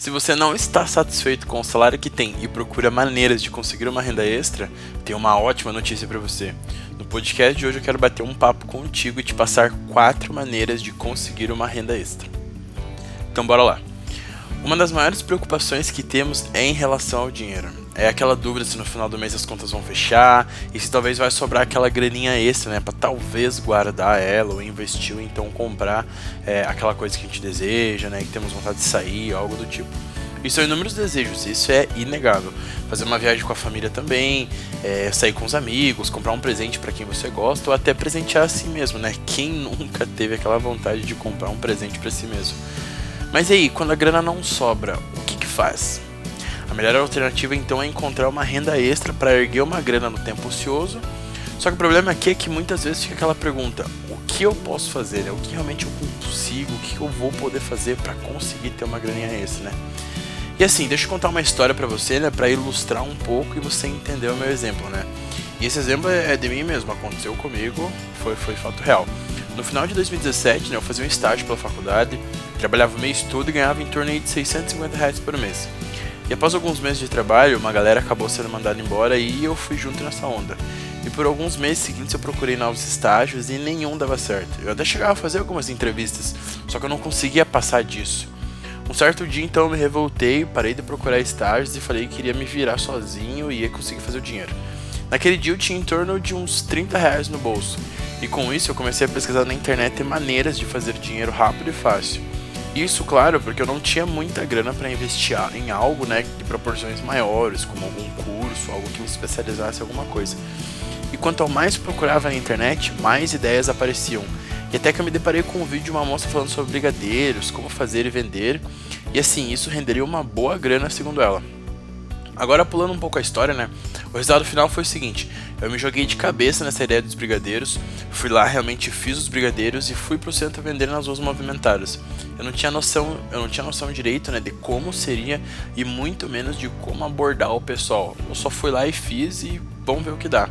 Se você não está satisfeito com o salário que tem e procura maneiras de conseguir uma renda extra, tem uma ótima notícia para você. No podcast de hoje eu quero bater um papo contigo e te passar quatro maneiras de conseguir uma renda extra. Então bora lá. Uma das maiores preocupações que temos é em relação ao dinheiro. É aquela dúvida se no final do mês as contas vão fechar e se talvez vai sobrar aquela graninha extra, né, para talvez guardar ela ou investir ou então comprar é, aquela coisa que a gente deseja, né, que temos vontade de sair, algo do tipo. Isso são inúmeros desejos, isso é inegável. Fazer uma viagem com a família também, é, sair com os amigos, comprar um presente para quem você gosta ou até presentear a si mesmo, né? Quem nunca teve aquela vontade de comprar um presente para si mesmo? Mas e aí, quando a grana não sobra, o que, que faz? Melhor alternativa então é encontrar uma renda extra para erguer uma grana no tempo ocioso. Só que o problema aqui é que muitas vezes fica aquela pergunta: o que eu posso fazer? Né? O que realmente eu consigo? O que eu vou poder fazer para conseguir ter uma graninha extra, né? E assim, deixa eu contar uma história para você, né, para ilustrar um pouco e você entender o meu exemplo, né? E esse exemplo é de mim mesmo, aconteceu comigo, foi, foi fato real. No final de 2017, né, eu fazia um estágio pela faculdade, trabalhava o mês todo e ganhava em torno de 650 reais por mês. E após alguns meses de trabalho, uma galera acabou sendo mandada embora e eu fui junto nessa onda. E por alguns meses seguintes eu procurei novos estágios e nenhum dava certo. Eu até chegava a fazer algumas entrevistas, só que eu não conseguia passar disso. Um certo dia então eu me revoltei, parei de procurar estágios e falei que queria me virar sozinho e ia conseguir fazer o dinheiro. Naquele dia eu tinha em torno de uns 30 reais no bolso. E com isso eu comecei a pesquisar na internet maneiras de fazer dinheiro rápido e fácil. Isso, claro, porque eu não tinha muita grana para investir em algo, né, de proporções maiores, como algum curso, algo que me especializasse em alguma coisa. E quanto mais procurava na internet, mais ideias apareciam. E até que eu me deparei com um vídeo de uma moça falando sobre brigadeiros, como fazer e vender, e assim, isso renderia uma boa grana segundo ela. Agora pulando um pouco a história, né? O resultado final foi o seguinte: eu me joguei de cabeça nessa ideia dos brigadeiros, fui lá, realmente fiz os brigadeiros e fui pro centro vender nas ruas movimentadas. Eu não tinha noção, eu não tinha noção direito, né, de como seria e muito menos de como abordar o pessoal. Eu só fui lá e fiz e vamos ver o que dá.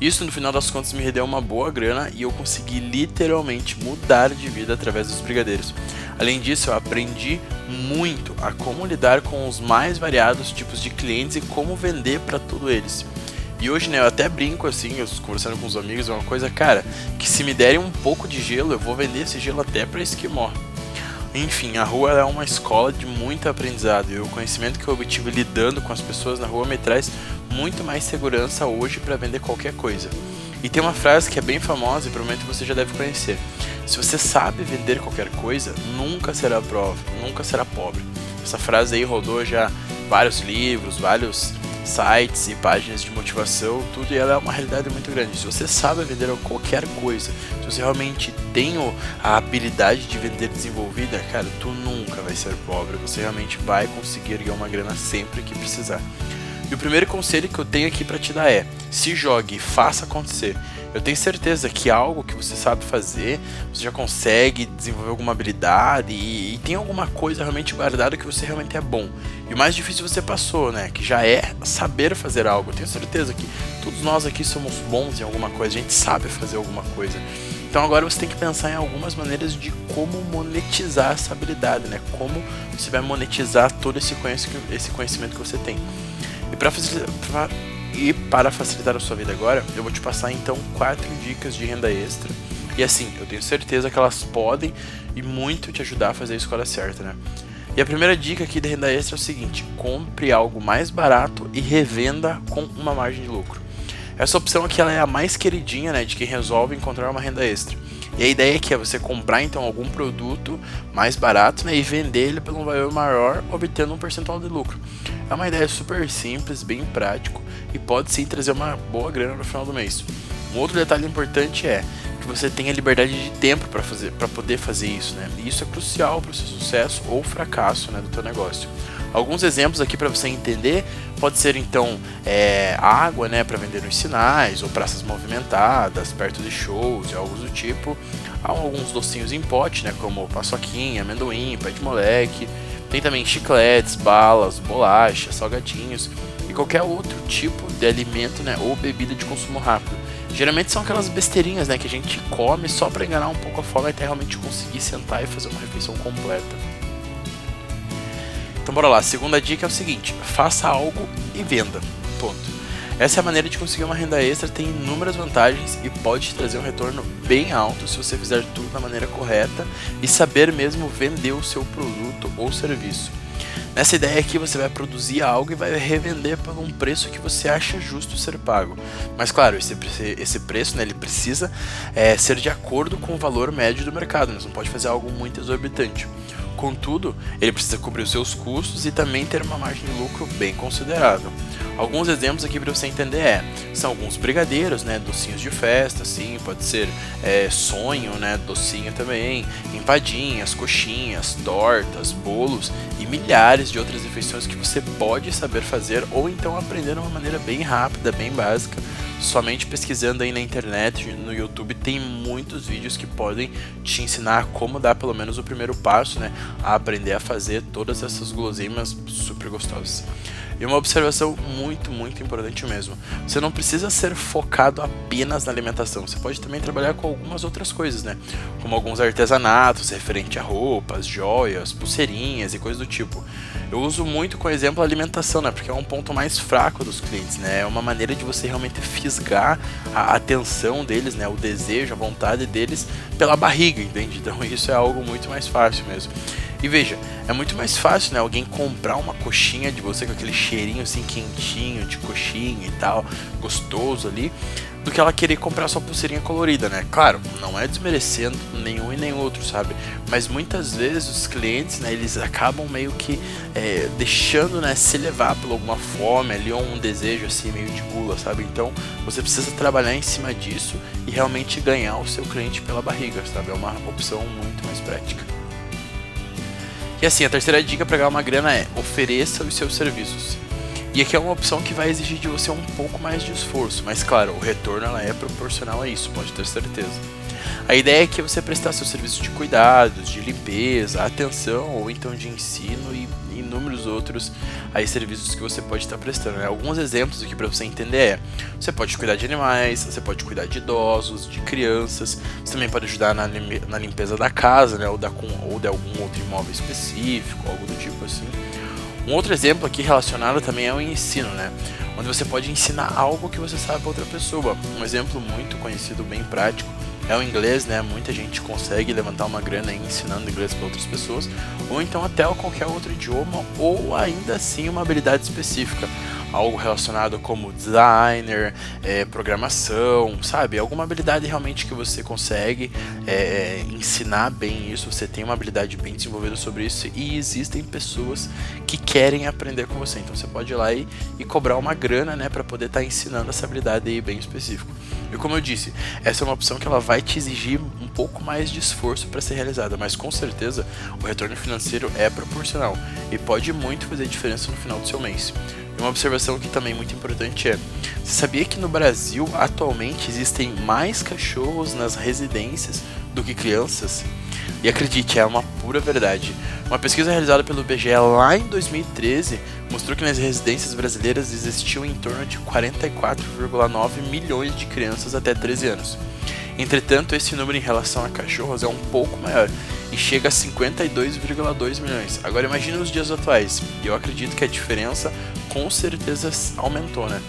Isso no final das contas me rendeu uma boa grana e eu consegui literalmente mudar de vida através dos brigadeiros. Além disso, eu aprendi muito a como lidar com os mais variados tipos de clientes e como vender para todos eles. E hoje, né, eu até brinco assim, eu conversando com os amigos, é uma coisa, cara, que se me derem um pouco de gelo, eu vou vender esse gelo até para esquimó. Enfim, a rua é uma escola de muito aprendizado e o conhecimento que eu obtive lidando com as pessoas na rua me traz muito mais segurança hoje para vender qualquer coisa. E tem uma frase que é bem famosa e provavelmente você já deve conhecer. Se você sabe vender qualquer coisa, nunca será pobre, nunca será pobre. Essa frase aí rodou já vários livros, vários sites e páginas de motivação, tudo, e ela é uma realidade muito grande. Se você sabe vender qualquer coisa, se você realmente tem a habilidade de vender desenvolvida, cara, tu nunca vai ser pobre. Você realmente vai conseguir ganhar uma grana sempre que precisar. E o primeiro conselho que eu tenho aqui para te dar é: se jogue, faça acontecer. Eu tenho certeza que algo que você sabe fazer, você já consegue desenvolver alguma habilidade e, e tem alguma coisa realmente guardada que você realmente é bom. E o mais difícil você passou, né? Que já é saber fazer algo. Eu tenho certeza que todos nós aqui somos bons em alguma coisa, a gente sabe fazer alguma coisa. Então agora você tem que pensar em algumas maneiras de como monetizar essa habilidade, né? Como você vai monetizar todo esse conhecimento que você tem. E para facilitar, e para facilitar a sua vida agora, eu vou te passar então quatro dicas de renda extra. E assim, eu tenho certeza que elas podem e muito te ajudar a fazer a escolha certa, né? E a primeira dica aqui de renda extra é o seguinte: compre algo mais barato e revenda com uma margem de lucro. Essa opção aqui ela é a mais queridinha, né, de quem resolve encontrar uma renda extra. E a ideia aqui é você comprar então algum produto mais barato né, e vender ele pelo um valor maior, obtendo um percentual de lucro. É uma ideia super simples, bem prático e pode sim trazer uma boa grana no final do mês. Um outro detalhe importante é que você tenha liberdade de tempo para fazer, para poder fazer isso, né? E isso é crucial para o seu sucesso ou fracasso, né, do teu negócio. Alguns exemplos aqui para você entender pode ser então é, água, né, para vender nos sinais ou praças movimentadas, perto de shows e algo do tipo. Há alguns docinhos em pote, né, como paçoquinha, amendoim, pé de moleque tem também chicletes, balas, bolachas, salgadinhos e qualquer outro tipo de alimento, né, ou bebida de consumo rápido. Geralmente são aquelas besteirinhas, né, que a gente come só para enganar um pouco a fome até realmente conseguir sentar e fazer uma refeição completa. Então bora lá, segunda dica é o seguinte: faça algo e venda. Ponto. Essa é a maneira de conseguir uma renda extra, tem inúmeras vantagens e pode te trazer um retorno bem alto se você fizer tudo da maneira correta e saber mesmo vender o seu produto ou serviço. Nessa ideia aqui você vai produzir algo e vai revender por um preço que você acha justo ser pago. Mas claro, esse, esse preço né, ele precisa é, ser de acordo com o valor médio do mercado, você não pode fazer algo muito exorbitante. Contudo, ele precisa cobrir os seus custos e também ter uma margem de lucro bem considerável. Alguns exemplos aqui para você entender é, são alguns brigadeiros, né, docinhos de festa, assim, pode ser é, sonho, né, docinho também, empadinhas, coxinhas, tortas, bolos e milhares de outras refeições que você pode saber fazer ou então aprender de uma maneira bem rápida, bem básica, somente pesquisando aí na internet, no YouTube, tem muitos vídeos que podem te ensinar como dar pelo menos o primeiro passo, né, a aprender a fazer todas essas guloseimas super gostosas. E uma observação muito, muito importante mesmo. Você não precisa ser focado apenas na alimentação. Você pode também trabalhar com algumas outras coisas, né? Como alguns artesanatos referente a roupas, joias, pulseirinhas e coisas do tipo. Eu uso muito com exemplo a alimentação, né? Porque é um ponto mais fraco dos clientes, né? É uma maneira de você realmente fisgar a atenção deles, né? O desejo, a vontade deles pela barriga, entende? Então isso é algo muito mais fácil mesmo. E veja, é muito mais fácil, né, alguém comprar uma coxinha de você com aquele cheirinho assim quentinho de coxinha e tal, gostoso ali, do que ela querer comprar sua pulseirinha colorida, né? Claro, não é desmerecendo nenhum e nem outro, sabe? Mas muitas vezes os clientes, né, eles acabam meio que é, deixando, né, se levar por alguma fome ali ou um desejo assim meio de gula, sabe? Então você precisa trabalhar em cima disso e realmente ganhar o seu cliente pela barriga, sabe? É uma opção muito mais prática. E assim, a terceira dica para ganhar uma grana é ofereça os seus serviços. E aqui é uma opção que vai exigir de você um pouco mais de esforço, mas claro, o retorno ela é proporcional a isso, pode ter certeza. A ideia é que você prestar seu serviço de cuidados, de limpeza, atenção ou então de ensino e inúmeros outros aí serviços que você pode estar prestando. Né? Alguns exemplos aqui para você entender é: você pode cuidar de animais, você pode cuidar de idosos, de crianças, você também pode ajudar na, na limpeza da casa, né? ou, da, ou de algum outro imóvel específico, algo do tipo assim. Um outro exemplo aqui relacionado também é o ensino, né? Onde você pode ensinar algo que você sabe para outra pessoa. Um exemplo muito conhecido, bem prático, é o inglês, né? Muita gente consegue levantar uma grana ensinando inglês para outras pessoas, ou então até qualquer outro idioma, ou ainda assim uma habilidade específica algo relacionado como designer, é, programação, sabe? Alguma habilidade realmente que você consegue é, ensinar bem isso, você tem uma habilidade bem desenvolvida sobre isso e existem pessoas que querem aprender com você. Então você pode ir lá e, e cobrar uma grana, né, para poder estar tá ensinando essa habilidade aí bem específico. E como eu disse, essa é uma opção que ela vai te exigir um pouco mais de esforço para ser realizada, mas com certeza o retorno financeiro é proporcional e pode muito fazer diferença no final do seu mês. Uma observação que também é muito importante é: você sabia que no Brasil atualmente existem mais cachorros nas residências do que crianças? E acredite, é uma pura verdade. Uma pesquisa realizada pelo IBGE lá em 2013 mostrou que nas residências brasileiras existiam em torno de 44,9 milhões de crianças até 13 anos. Entretanto, esse número em relação a cachorros é um pouco maior e chega a 52,2 milhões. Agora imagine nos dias atuais, eu acredito que a diferença com certeza aumentou, né?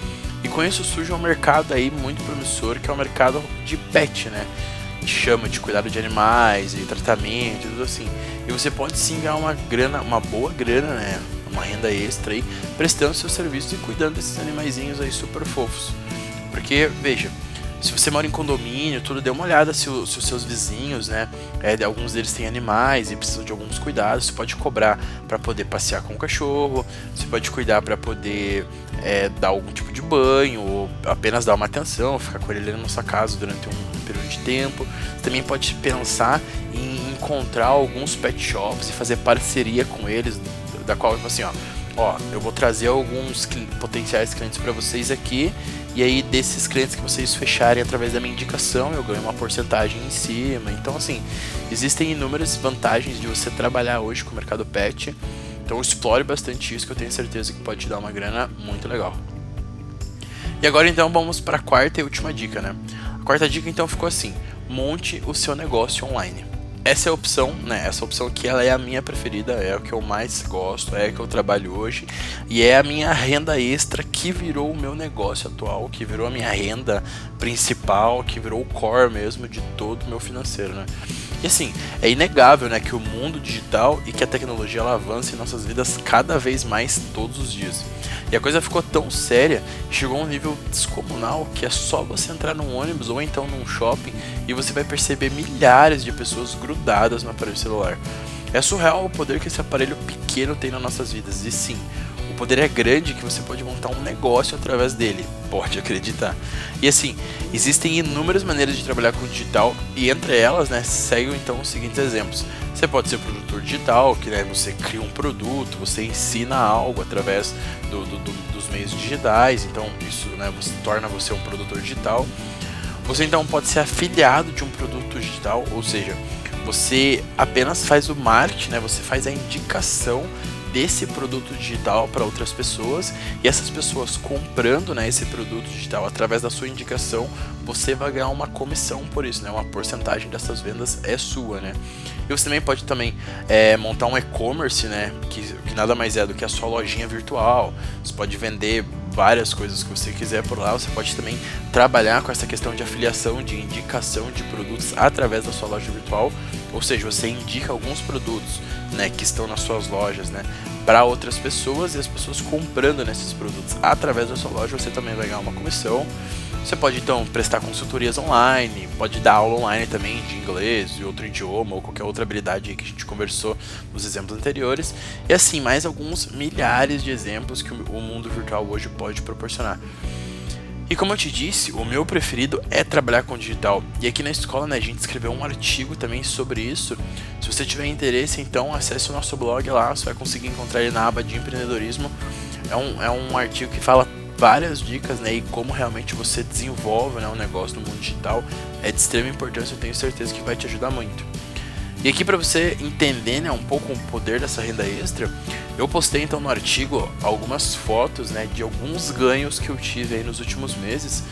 E com isso surge um mercado aí muito promissor, que é o mercado de pet, né? chama de cuidado de animais e tratamento tudo assim. E você pode sim ganhar uma grana, uma boa grana, né? Uma renda extra aí, prestando seu serviço e cuidando desses animaizinhos aí super fofos. Porque, veja, se você mora em condomínio, tudo, dê uma olhada se, se os seus vizinhos, né? É, alguns deles têm animais e precisam de alguns cuidados. Você pode cobrar para poder passear com o cachorro, você pode cuidar para poder é, dar algum tipo de banho, ou apenas dar uma atenção, ficar com ele na sua casa durante um, um período de tempo. Você também pode pensar em encontrar alguns pet shops e fazer parceria com eles, da qual, tipo assim, ó, ó, eu vou trazer alguns potenciais clientes para vocês aqui e aí, desses clientes que vocês fecharem através da minha indicação, eu ganho uma porcentagem em cima. Então, assim, existem inúmeras vantagens de você trabalhar hoje com o mercado pet. Então, explore bastante isso, que eu tenho certeza que pode te dar uma grana muito legal. E agora, então, vamos para a quarta e última dica, né? A quarta dica, então, ficou assim: monte o seu negócio online. Essa é a opção, né? Essa opção que ela é a minha preferida, é o que eu mais gosto, é a que eu trabalho hoje e é a minha renda extra que virou o meu negócio atual, que virou a minha renda principal, que virou o core mesmo de todo o meu financeiro, né? E assim, é inegável, né, que o mundo digital e que a tecnologia ela avança em nossas vidas cada vez mais todos os dias. E a coisa ficou tão séria, chegou a um nível descomunal que é só você entrar num ônibus ou então num shopping e você vai perceber milhares de pessoas grudadas no aparelho celular. É surreal o poder que esse aparelho pequeno tem nas nossas vidas. E sim, o poder é grande que você pode montar um negócio através dele. Pode acreditar. E assim, existem inúmeras maneiras de trabalhar com digital e entre elas, né, seguem então os seguintes exemplos. Você pode ser produtor digital, que né, você cria um produto, você ensina algo através do, do, do, dos meios digitais, então isso né, você, torna você um produtor digital. Você então pode ser afiliado de um produto digital, ou seja, você apenas faz o marketing, né, você faz a indicação desse produto digital para outras pessoas e essas pessoas comprando né, esse produto digital através da sua indicação, você vai ganhar uma comissão por isso, né? Uma porcentagem dessas vendas é sua, né? E você também pode também é, montar um e-commerce, né? Que, que nada mais é do que a sua lojinha virtual. Você pode vender várias coisas que você quiser por lá. Você pode também trabalhar com essa questão de afiliação, de indicação de produtos através da sua loja virtual. Ou seja, você indica alguns produtos né, que estão nas suas lojas né, para outras pessoas e as pessoas comprando nesses produtos através da sua loja, você também vai ganhar uma comissão. Você pode então prestar consultorias online, pode dar aula online também de inglês e outro idioma ou qualquer outra habilidade que a gente conversou nos exemplos anteriores. E assim, mais alguns milhares de exemplos que o mundo virtual hoje pode proporcionar. E como eu te disse, o meu preferido é trabalhar com digital. E aqui na escola né, a gente escreveu um artigo também sobre isso. Se você tiver interesse, então acesse o nosso blog lá, você vai conseguir encontrar ele na aba de empreendedorismo. É um, é um artigo que fala várias dicas, né, e como realmente você desenvolve né, um negócio no mundo digital é de extrema importância, eu tenho certeza que vai te ajudar muito. E aqui para você entender né, um pouco o poder dessa renda extra, eu postei então no artigo algumas fotos né, de alguns ganhos que eu tive nos últimos meses.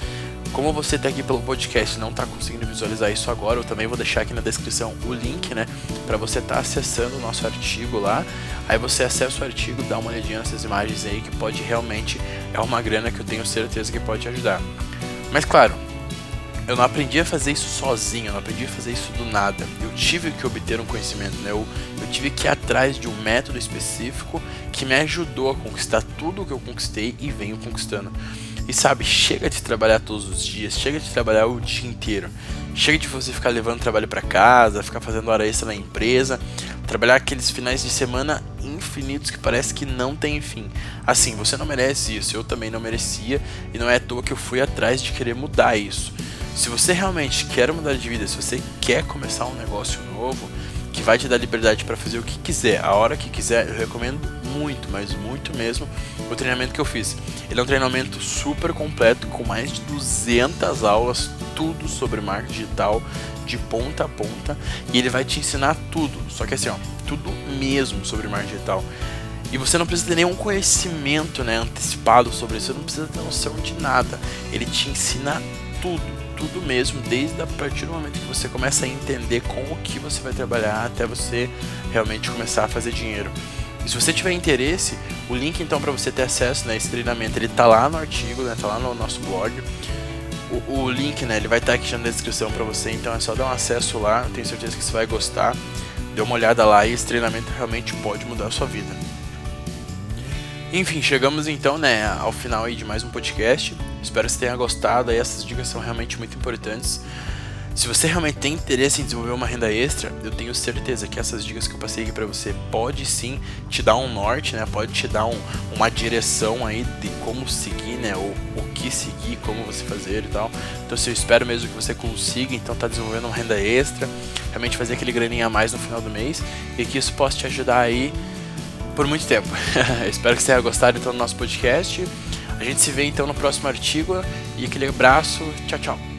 Como você está aqui pelo podcast não está conseguindo visualizar isso agora, eu também vou deixar aqui na descrição o link, né, para você estar tá acessando o nosso artigo lá. Aí você acessa o artigo, dá uma olhadinha nessas imagens aí que pode realmente é uma grana que eu tenho certeza que pode te ajudar. Mas claro, eu não aprendi a fazer isso sozinho, eu não aprendi a fazer isso do nada. Eu tive que obter um conhecimento, né? Eu, eu tive que ir atrás de um método específico que me ajudou a conquistar tudo o que eu conquistei e venho conquistando. E sabe, chega de trabalhar todos os dias, chega de trabalhar o dia inteiro. Chega de você ficar levando trabalho para casa, ficar fazendo hora extra na empresa, trabalhar aqueles finais de semana infinitos que parece que não tem fim. Assim, você não merece isso, eu também não merecia, e não é à toa que eu fui atrás de querer mudar isso. Se você realmente quer mudar de vida, se você quer começar um negócio novo, que vai te dar liberdade para fazer o que quiser, a hora que quiser, eu recomendo muito, mas muito mesmo, o treinamento que eu fiz. Ele é um treinamento super completo, com mais de 200 aulas, tudo sobre marketing digital, de ponta a ponta, e ele vai te ensinar tudo, só que assim, ó, tudo mesmo sobre marketing digital. E você não precisa ter nenhum conhecimento né, antecipado sobre isso, você não precisa ter noção de nada. Ele te ensina tudo, tudo mesmo, desde a partir do momento que você começa a entender com o que você vai trabalhar até você realmente começar a fazer dinheiro. E se você tiver interesse, o link então para você ter acesso né, a esse treinamento, ele tá lá no artigo, né, tá lá no nosso blog. O, o link, né, ele vai estar tá aqui na descrição para você, então é só dar um acesso lá, eu tenho certeza que você vai gostar. Dê uma olhada lá e esse treinamento realmente pode mudar a sua vida. Enfim, chegamos então né, ao final aí de mais um podcast. Espero que você tenha gostado. Essas dicas são realmente muito importantes. Se você realmente tem interesse em desenvolver uma renda extra, eu tenho certeza que essas dicas que eu passei aqui para você pode sim te dar um norte, né? Pode te dar um, uma direção aí de como seguir, né? Ou o que seguir, como você fazer e tal. Então, eu espero mesmo que você consiga, então tá desenvolvendo uma renda extra, realmente fazer aquele graninha a mais no final do mês e que isso possa te ajudar aí por muito tempo. espero que você tenha gostado então do nosso podcast. Gente se vê então no próximo artigo e aquele abraço. Tchau, tchau.